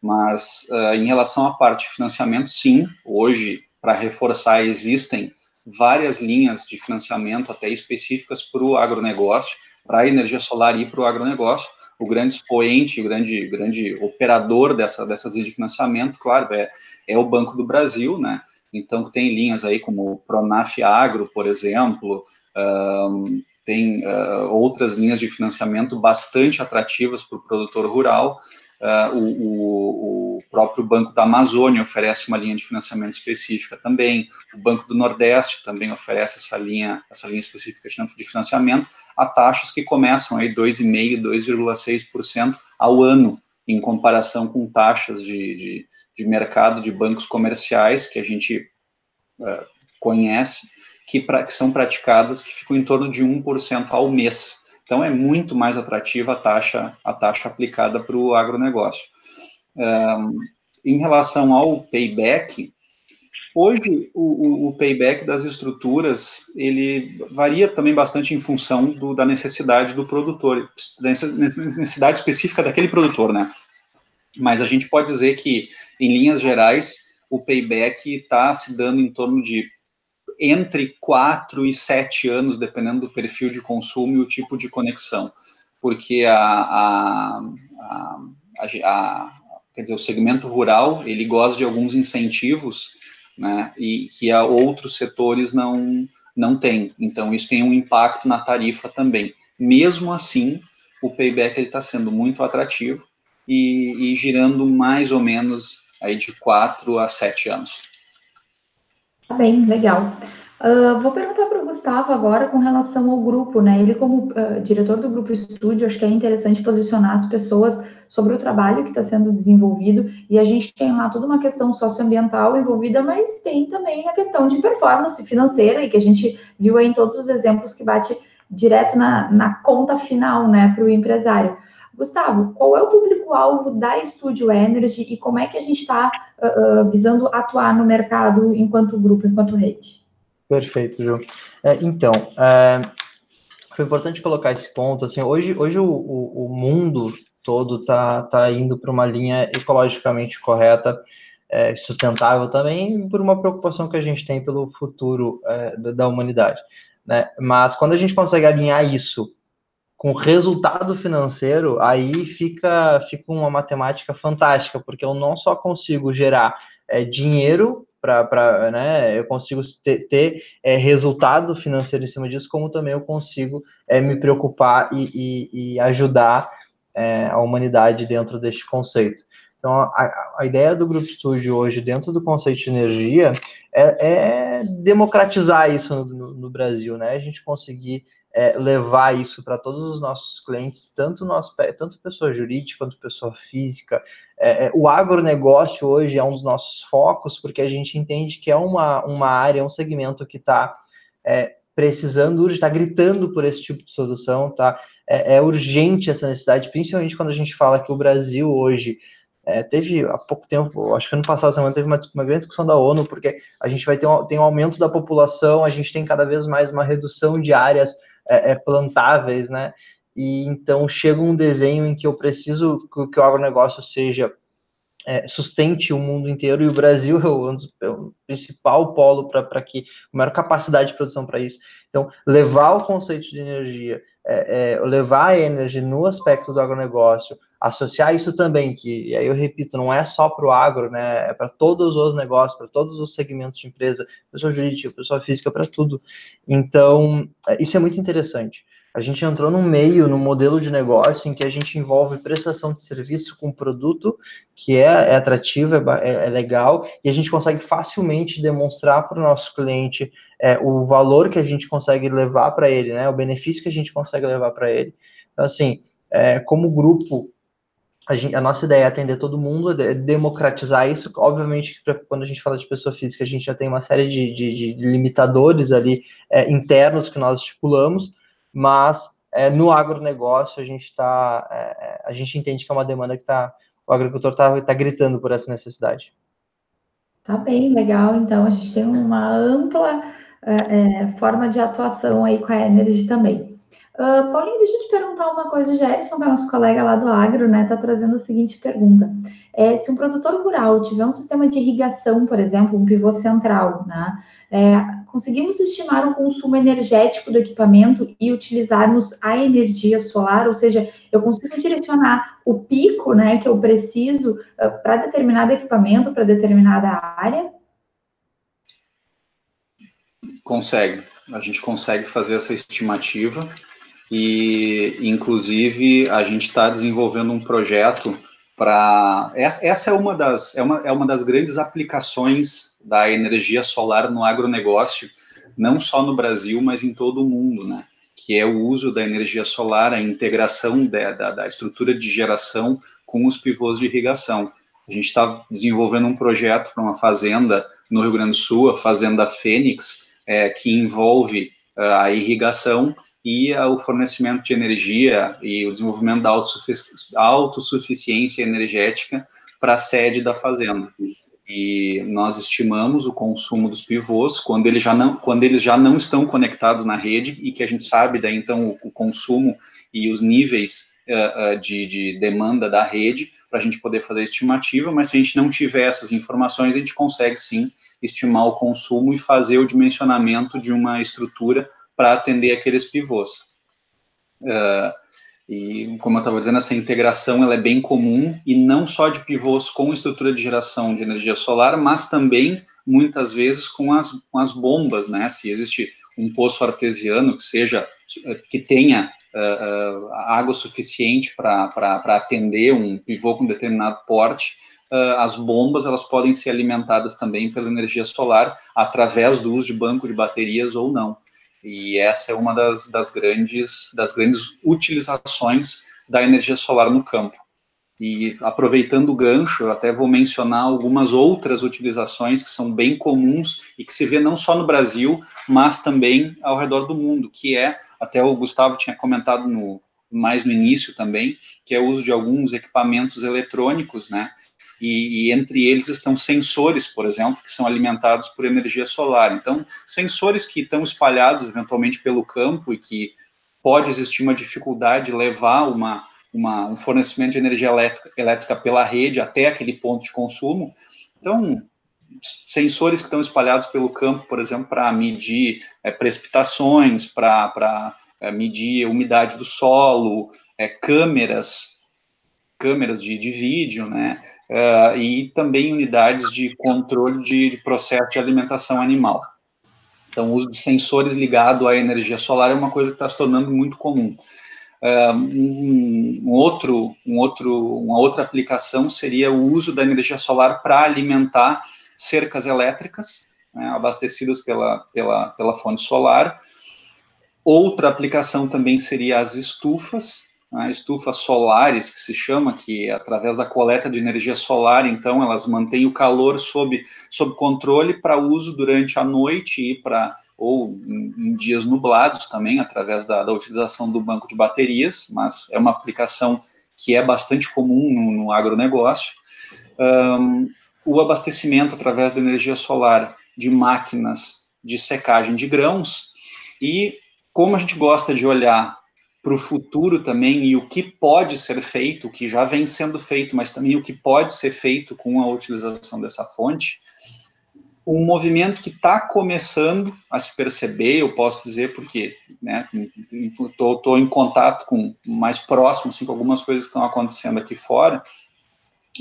Mas uh, em relação à parte de financiamento, sim, hoje, para reforçar, existem várias linhas de financiamento até específicas para o agronegócio, para a energia solar e para o agronegócio. O grande expoente, o grande, grande operador dessa, dessas linhas de financiamento, claro, é, é o Banco do Brasil, né? Então, tem linhas aí como o Pronaf Agro, por exemplo, um, tem uh, outras linhas de financiamento bastante atrativas para o produtor rural, Uh, o, o, próprio Banco da Amazônia oferece uma linha de financiamento específica também, o Banco do Nordeste também oferece essa linha, essa linha específica de financiamento a taxas que começam aí 2,5%, 2,6% ao ano, em comparação com taxas de, de, de, mercado de bancos comerciais que a gente uh, conhece, que, pra, que são praticadas que ficam em torno de 1% ao mês. Então, é muito mais atrativa a taxa, a taxa aplicada para o agronegócio. Um, em relação ao payback, hoje o, o, payback das estruturas ele varia também bastante em função do, da necessidade do produtor, da necessidade específica daquele produtor, né? Mas a gente pode dizer que, em linhas gerais, o payback está se dando em torno de entre 4 e 7 anos, dependendo do perfil de consumo e o tipo de conexão. Porque a, a, a, a quer dizer, o segmento rural, ele gosta de alguns incentivos, né, e que a outros setores não, não tem. Então, isso tem um impacto na tarifa também. Mesmo assim, o payback está sendo muito atrativo e, e girando mais ou menos aí de 4 a 7 anos. Tá bem, legal. Uh, vou perguntar para o Gustavo agora com relação ao grupo, né? Ele, como uh, diretor do grupo estúdio, acho que é interessante posicionar as pessoas sobre o trabalho que está sendo desenvolvido. E a gente tem lá toda uma questão socioambiental envolvida, mas tem também a questão de performance financeira, e que a gente viu aí em todos os exemplos que bate direto na, na conta final, né, para o empresário. Gustavo, qual é o público-alvo da Studio Energy e como é que a gente está uh, visando atuar no mercado enquanto grupo, enquanto rede? Perfeito, Ju. É, então, é, foi importante colocar esse ponto. Assim, hoje, hoje o, o, o mundo todo está tá indo para uma linha ecologicamente correta, é, sustentável também, por uma preocupação que a gente tem pelo futuro é, da humanidade. Né? Mas quando a gente consegue alinhar isso com resultado financeiro, aí fica, fica uma matemática fantástica, porque eu não só consigo gerar é, dinheiro para, né, eu consigo ter, ter é, resultado financeiro em cima disso, como também eu consigo é, me preocupar e, e, e ajudar é, a humanidade dentro deste conceito. Então, a, a, ideia do Grupo Studio hoje, dentro do conceito de energia, é, é democratizar isso no, no, no, Brasil, né? A gente conseguir é, levar isso para todos os nossos clientes, tanto nosso, tanto pessoa jurídica quanto pessoa física. É, é, o agronegócio hoje é um dos nossos focos, porque a gente entende que é uma, uma área, um segmento que está é, precisando, está gritando por esse tipo de solução, tá? É, é, urgente essa necessidade, principalmente quando a gente fala que o Brasil hoje é, teve há pouco tempo, acho que ano passado semana teve uma, uma, grande discussão da ONU, porque a gente vai ter um, tem um aumento da população, a gente tem cada vez mais uma redução de áreas é, é, plantáveis, né? E então chega um desenho em que eu preciso que, que o agronegócio seja é, sustente o mundo inteiro e o Brasil é o, é o principal polo para que a maior capacidade de produção para isso. Então, levar o conceito de energia, é, é, levar a energia no aspecto do agronegócio, associar isso também, que aí eu repito, não é só para o agro, né? É para todos os negócios, para todos os segmentos de empresa, pessoa jurídica, pessoa física, para tudo. Então, é, isso é muito interessante. A gente entrou num meio, num modelo de negócio em que a gente envolve prestação de serviço com produto que é, é atrativo, é, é, é, legal, e a gente consegue facilmente demonstrar para o nosso cliente é, o valor que a gente consegue levar para ele, né, o benefício que a gente consegue levar para ele. Então, assim, é, como grupo, a, gente, a, nossa ideia é atender todo mundo, é democratizar isso. Obviamente, quando a gente fala de pessoa física, a gente já tem uma série de, de, de limitadores ali é, internos que nós estipulamos, mas é, no agronegócio a gente está, é, é, a gente entende que é uma demanda que tá, o agricultor está tá gritando por essa necessidade. Tá bem, legal. Então a gente tem uma ampla é, é forma de atuação aí com a Energy também. Uh, Paulinho, deixa eu te perguntar uma coisa. O Gerson, que é nosso colega lá do Agro, né, está trazendo a seguinte pergunta. É, se um produtor rural tiver um sistema de irrigação, por exemplo, um pivô central, né, é, conseguimos estimar o consumo energético do equipamento e utilizarmos a energia solar, ou seja, eu consigo direcionar o pico, né, que eu preciso uh, para determinado equipamento, para determinada área? Consegue. A gente consegue fazer essa estimativa e, inclusive, a gente está desenvolvendo um projeto para essa, essa, é uma das é uma, é uma das grandes aplicações da energia solar no agronegócio, não só no Brasil, mas em todo o mundo, né? Que é o uso da energia solar, a integração da, da, da estrutura de geração com os pivôs de irrigação. A gente está desenvolvendo um projeto para uma fazenda no Rio Grande do Sul, a Fazenda Fênix, é, que envolve uh, a irrigação e o fornecimento de energia e o desenvolvimento da autossuficiência energética para a sede da fazenda. e nós estimamos o consumo dos pivôs quando eles já não, quando eles já não estão conectados na rede e que a gente sabe daí então o, o consumo e os níveis uh, uh, de, de, demanda da rede para a gente poder fazer a estimativa, mas se a gente não tiver essas informações, a gente consegue sim estimar o consumo e fazer o dimensionamento de uma estrutura para atender aqueles pivôs. Uh, e, como eu estava dizendo, essa integração ela é bem comum, e não só de pivôs com estrutura de geração de energia solar, mas também, muitas vezes, com as, com as bombas, né? Se existe um poço artesiano que seja, que tenha uh, uh, água suficiente para atender um pivô com determinado porte, uh, as bombas elas podem ser alimentadas também pela energia solar através do uso de banco de baterias ou não. E essa é uma das, das, grandes, das grandes utilizações da energia solar no campo. E aproveitando o gancho, eu até vou mencionar algumas outras utilizações que são bem comuns e que se vê não só no Brasil, mas também ao redor do mundo, que é, até o Gustavo tinha comentado no, mais no início também, que é o uso de alguns equipamentos eletrônicos, né, e, e, entre eles estão sensores, por exemplo, que são alimentados por energia solar. Então, sensores que estão espalhados eventualmente pelo campo e que pode existir uma dificuldade de levar uma, uma, um fornecimento de energia elétrica, elétrica pela rede até aquele ponto de consumo. Então, sensores que estão espalhados pelo campo, por exemplo, para medir é, precipitações, para é, medir umidade do solo, é, câmeras câmeras de, de vídeo, né, uh, e também unidades de controle de, de, processo de alimentação animal. Então, o uso de sensores ligado à energia solar é uma coisa que está se tornando muito comum. Uh, um, um, outro, um outro, uma outra aplicação seria o uso da energia solar para alimentar cercas elétricas, né, abastecidas pela, pela, pela fonte solar. Outra aplicação também seria as estufas, a estufas solares, que se chama, que através da coleta de energia solar, então, elas mantêm o calor sob, sob controle para uso durante a noite e para ou em, em, dias nublados também, através da, da, utilização do banco de baterias, mas é uma aplicação que é bastante comum no, no agronegócio. Um, o abastecimento através da energia solar de máquinas de secagem de grãos e como a gente gosta de olhar para o futuro também e o que pode ser feito, o que já vem sendo feito, mas também o que pode ser feito com a utilização dessa fonte, um movimento que está começando a se perceber, eu posso dizer, porque estou né, em contato com mais próximo, assim, com algumas coisas que estão acontecendo aqui fora,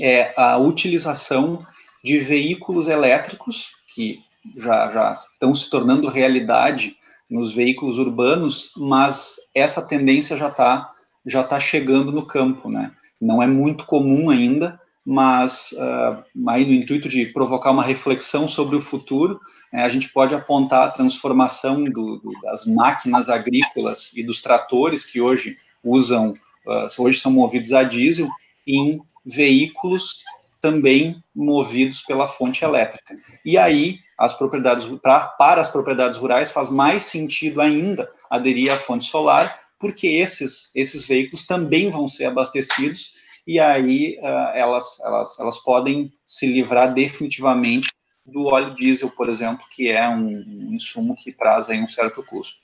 é a utilização de veículos elétricos que já, já estão se tornando realidade nos veículos urbanos, mas essa tendência já está já tá chegando no campo, né? Não é muito comum ainda, mas uh, aí no intuito de provocar uma reflexão sobre o futuro, né, a gente pode apontar a transformação do, do, das máquinas agrícolas e dos tratores que hoje usam, uh, hoje são movidos a diesel, em veículos também movidos pela fonte elétrica. E aí, as propriedades pra, para as propriedades rurais faz mais sentido ainda aderir à fonte solar, porque esses, esses veículos também vão ser abastecidos e aí uh, elas, elas, elas podem se livrar definitivamente do óleo diesel, por exemplo, que é um, um insumo que traz aí um certo custo.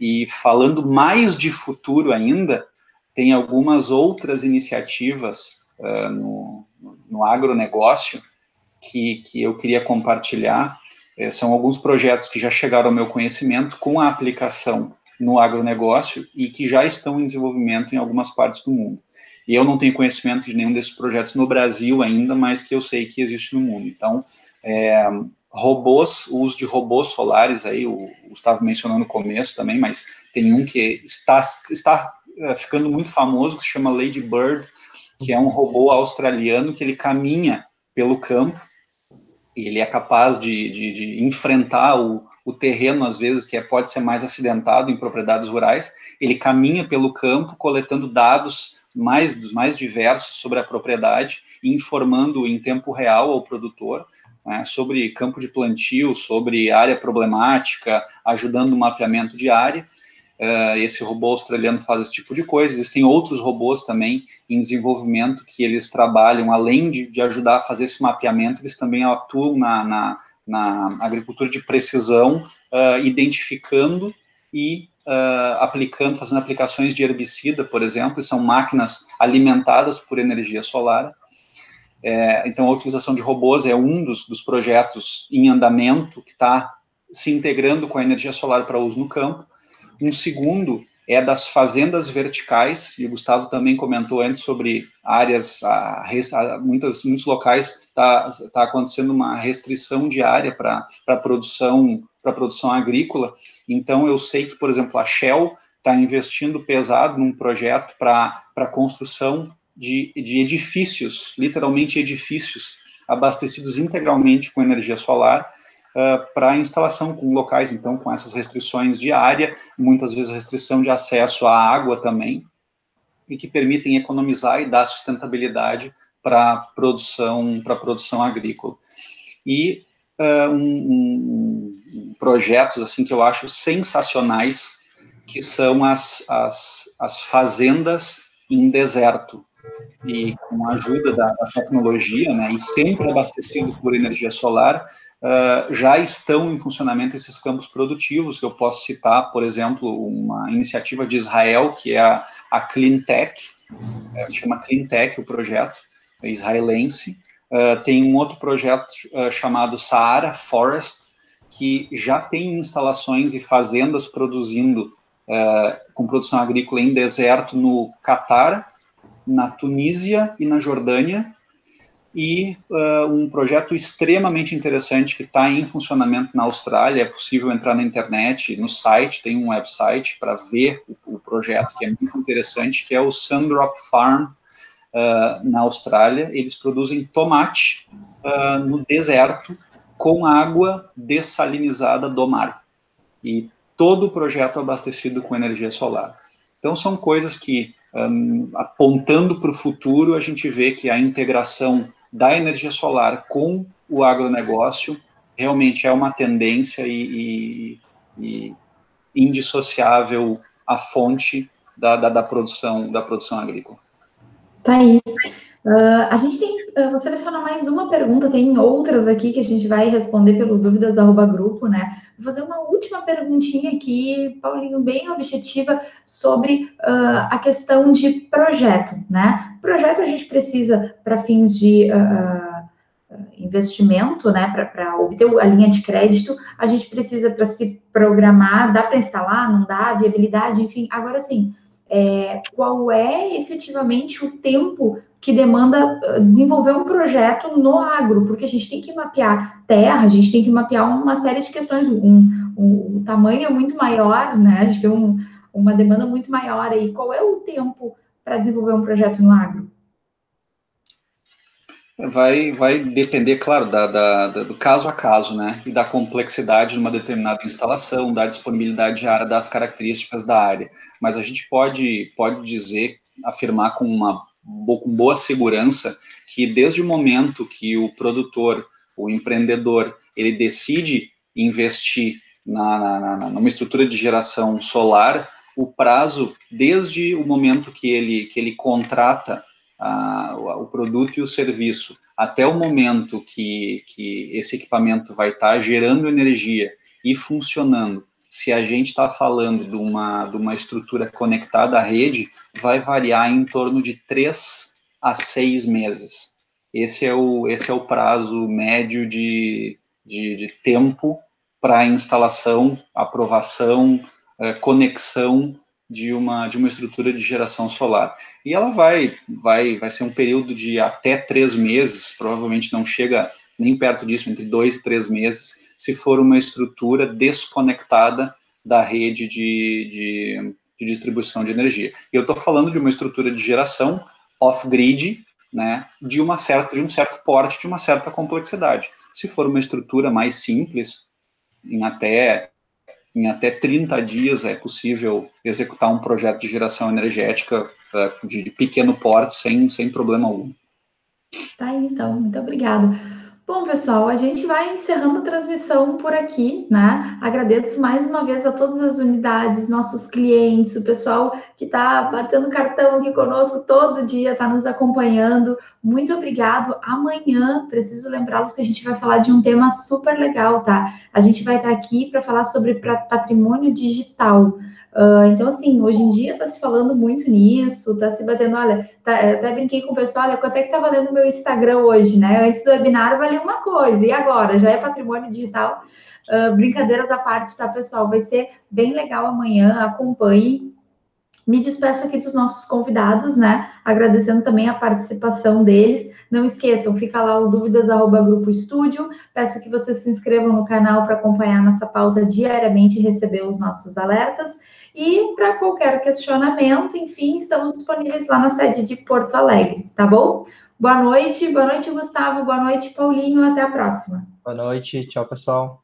E falando mais de futuro ainda, tem algumas outras iniciativas uh, no, no agronegócio que, que eu queria compartilhar. É, são alguns projetos que já chegaram ao meu conhecimento com a aplicação no agronegócio e que já estão em desenvolvimento em algumas partes do mundo. E eu não tenho conhecimento de nenhum desses projetos no Brasil ainda, mas que eu sei que existe no mundo. Então, é, robôs, o uso de robôs solares, aí o Gustavo mencionou no começo também, mas tem um que está, está é, ficando muito famoso, que se chama Lady Bird, que é um robô australiano que ele caminha pelo campo, ele é capaz de, de, de enfrentar o, o, terreno, às vezes, que é, pode ser mais acidentado em propriedades rurais, ele caminha pelo campo coletando dados mais dos mais diversos sobre a propriedade informando em tempo real ao produtor né, sobre campo de plantio, sobre área problemática, ajudando no mapeamento de área, Uh, esse robô australiano faz esse tipo de coisa. Existem outros robôs também em desenvolvimento que eles trabalham, além de, de ajudar a fazer esse mapeamento, eles também atuam na, na, na agricultura de precisão, uh, identificando e uh, aplicando, fazendo aplicações de herbicida, por exemplo, são máquinas alimentadas por energia solar. É, então, a utilização de robôs é um dos, dos projetos em andamento que está se integrando com a energia solar para uso no campo. Um segundo é das fazendas verticais, e o Gustavo também comentou antes sobre áreas, a, a, muitas, muitos locais está tá acontecendo uma restrição de área para produção para produção agrícola. Então eu sei que, por exemplo, a Shell está investindo pesado num projeto para a construção de, de edifícios, literalmente edifícios, abastecidos integralmente com energia solar, uh, para instalação com locais, então, com essas restrições de área, muitas vezes restrição de acesso à água também, e que permitem economizar e dar sustentabilidade para produção para produção agrícola. E uh, um, um, projetos assim que eu acho sensacionais, que são as, as, as fazendas em deserto e com a ajuda da, da, tecnologia, né, e sempre abastecido por energia solar, uh, já estão em funcionamento esses campos produtivos, que eu posso citar, por exemplo, uma iniciativa de Israel, que é a, a Cleantech, é, chama Cleantech o projeto, é israelense, uh, tem um outro projeto uh, chamado Saara Forest, que já tem instalações e fazendas produzindo, com produção agrícola em deserto no Catar, na Tunísia e na Jordânia, e uh, um projeto extremamente interessante que está em funcionamento na Austrália. É possível entrar na internet, no site, tem um website para ver o, o, projeto, que é muito interessante, que é o Sundrop Farm, uh, na Austrália. Eles produzem tomate uh, no deserto com água dessalinizada do mar. E todo o projeto abastecido com energia solar. Então, são coisas que, um, apontando para o futuro, a gente vê que a integração da energia solar com o agronegócio realmente é uma tendência e, e, e indissociável a fonte da, da, da, produção, da produção agrícola. Tá aí. Uh, a gente tem, uh, vou selecionar mais uma pergunta, tem outras aqui que a gente vai responder pelo dúvidas arroba grupo, né? Vou fazer uma última perguntinha aqui, Paulinho, bem objetiva, sobre uh, a questão de projeto, né? Projeto a gente precisa para fins de investimento, né? Para obter a linha de crédito, a gente precisa para se programar, dá para instalar, não dá, viabilidade, enfim. Agora sim, é, qual é efetivamente o tempo que demanda ah, desenvolver um projeto no agro, porque a gente tem que mapear terra, a gente tem que mapear uma série de questões, um, um, o tamanho é muito maior, né? A gente tem um, uma demanda muito maior aí. Qual é o tempo para desenvolver um projeto no agro? Vai, vai depender, claro, da, da, da, do caso a caso, né? E da complexidade de uma determinada instalação, da disponibilidade de área, das características da área. Mas a gente pode, pode dizer, afirmar com uma com boa segurança que desde o momento que o produtor, o empreendedor, ele decide investir na, na, numa estrutura de geração solar, o prazo, desde o momento que ele, que ele contrata a, o produto e o serviço, até o momento que, que esse equipamento vai estar gerando energia e funcionando, se a gente está falando de uma, de uma estrutura conectada à rede, vai variar em torno de três a seis meses. Esse é o, esse é o prazo médio de, de, de tempo para instalação, aprovação, é, conexão de uma, de uma estrutura de geração solar. E ela vai, vai, vai ser um período de até três meses, provavelmente não chega nem perto disso, entre dois e três meses, se for uma estrutura desconectada da rede de, de, de distribuição de energia. E eu estou falando de uma estrutura de geração off-grid, né, de, uma certa, de um certo porte, de uma certa complexidade. Se for uma estrutura mais simples, em até, em até 30 dias é possível executar um projeto de geração energética uh, de, de pequeno porte sem, sem problema algum. Tá aí, então. Muito obrigado. Bom, pessoal, a gente vai encerrando a transmissão por aqui, né? Agradeço mais uma vez a todas as unidades, nossos clientes, o pessoal que está batendo cartão aqui conosco todo dia, está nos acompanhando. Muito obrigado. Amanhã, preciso lembrá-los que a gente vai falar de um tema super legal, tá? A gente vai estar aqui para falar sobre patrimônio digital. Uh, então, assim, hoje em dia está se falando muito nisso, está se batendo, olha, tá, até brinquei com o pessoal, olha, quanto é que está valendo o meu Instagram hoje, né? Antes do webinar valia uma coisa, e agora? Já é patrimônio digital? Uh, brincadeiras à parte, tá, pessoal? Vai ser bem legal amanhã, acompanhe. Me despeço aqui dos nossos convidados, né? Agradecendo também a participação deles. Não esqueçam, fica lá o dúvidas arroba grupo estúdio. Peço que vocês se inscrevam no canal para acompanhar nossa pauta diariamente e receber os nossos alertas. E para qualquer questionamento, enfim, estamos disponíveis lá na sede de Porto Alegre, tá bom? Boa noite, boa noite, Gustavo, boa noite, Paulinho, até a próxima. Boa noite, tchau, pessoal.